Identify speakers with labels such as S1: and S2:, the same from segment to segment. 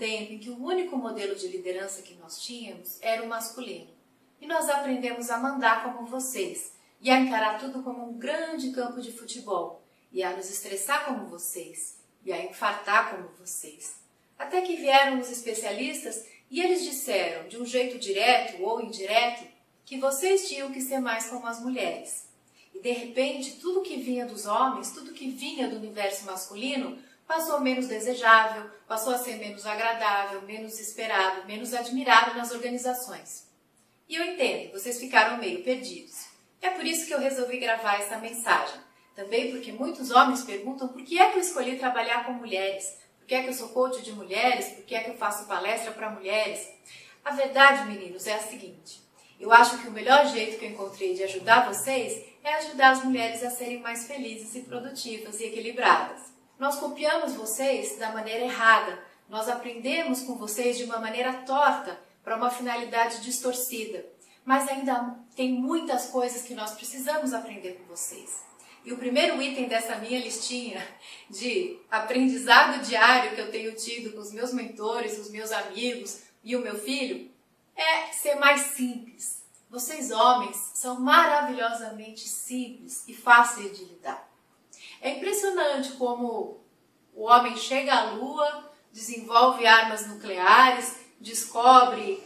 S1: tempo em que o único modelo de liderança que nós tínhamos era o masculino. E nós aprendemos a mandar como vocês e a encarar tudo como um grande campo de futebol e a nos estressar como vocês e a infartar como vocês. Até que vieram os especialistas e eles disseram, de um jeito direto ou indireto, que vocês tinham que ser mais como as mulheres. E de repente, tudo que vinha dos homens, tudo que vinha do universo masculino, passou menos desejável, passou a ser menos agradável, menos esperado, menos admirado nas organizações. E eu entendo, vocês ficaram meio perdidos. É por isso que eu resolvi gravar essa mensagem. Também porque muitos homens perguntam por que é que eu escolhi trabalhar com mulheres, por que é que eu sou coach de mulheres, por que é que eu faço palestra para mulheres. A verdade, meninos, é a seguinte: eu acho que o melhor jeito que eu encontrei de ajudar vocês é ajudar as mulheres a serem mais felizes e produtivas e equilibradas. Nós copiamos vocês da maneira errada, nós aprendemos com vocês de uma maneira torta para uma finalidade distorcida. Mas ainda tem muitas coisas que nós precisamos aprender com vocês. E o primeiro item dessa minha listinha de aprendizado diário que eu tenho tido com os meus mentores, os meus amigos e o meu filho é ser mais simples. Vocês, homens, são maravilhosamente simples e fáceis de lidar. É impressionante como o homem chega à Lua, desenvolve armas nucleares, descobre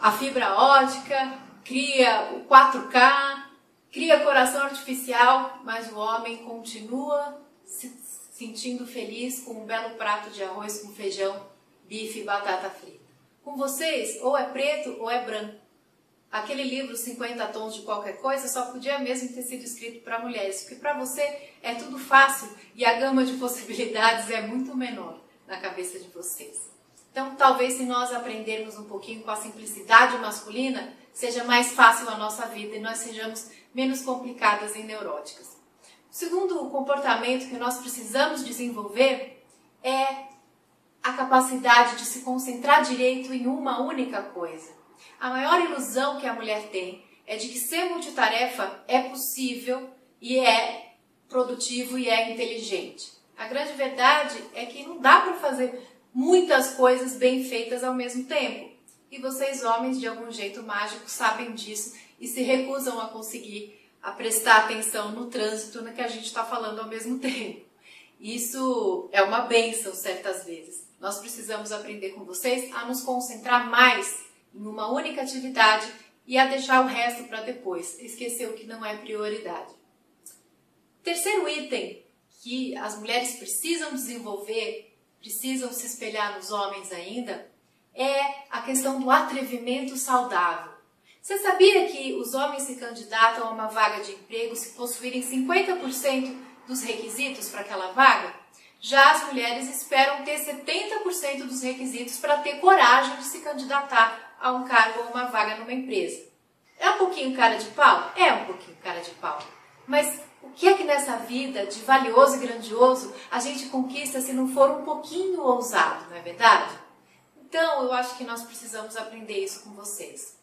S1: a fibra ótica, cria o 4K, cria coração artificial, mas o homem continua se sentindo feliz com um belo prato de arroz com feijão, bife e batata frita. Com vocês, ou é preto ou é branco. Aquele livro 50 tons de qualquer coisa só podia mesmo ter sido escrito para mulheres, porque para você é tudo fácil e a gama de possibilidades é muito menor na cabeça de vocês. Então, talvez se nós aprendermos um pouquinho com a simplicidade masculina, seja mais fácil a nossa vida e nós sejamos menos complicadas e neuróticas. O segundo comportamento que nós precisamos desenvolver é a capacidade de se concentrar direito em uma única coisa. A maior ilusão que a mulher tem é de que ser multitarefa é possível e é produtivo e é inteligente. A grande verdade é que não dá para fazer muitas coisas bem feitas ao mesmo tempo. E vocês, homens, de algum jeito mágico, sabem disso e se recusam a conseguir a prestar atenção no trânsito no que a gente está falando ao mesmo tempo. Isso é uma benção certas vezes. Nós precisamos aprender com vocês a nos concentrar mais em uma única atividade e a deixar o resto para depois, esquecer o que não é prioridade. Terceiro item que as mulheres precisam desenvolver, precisam se espelhar nos homens ainda, é a questão do atrevimento saudável. Você sabia que os homens se candidatam a uma vaga de emprego se possuírem 50% dos requisitos para aquela vaga? Já as mulheres esperam ter 70% dos requisitos para ter coragem de se candidatar a um cargo ou uma vaga numa empresa. É um pouquinho cara de pau? É um pouquinho cara de pau. Mas o que é que nessa vida de valioso e grandioso a gente conquista se não for um pouquinho ousado, não é verdade? Então eu acho que nós precisamos aprender isso com vocês.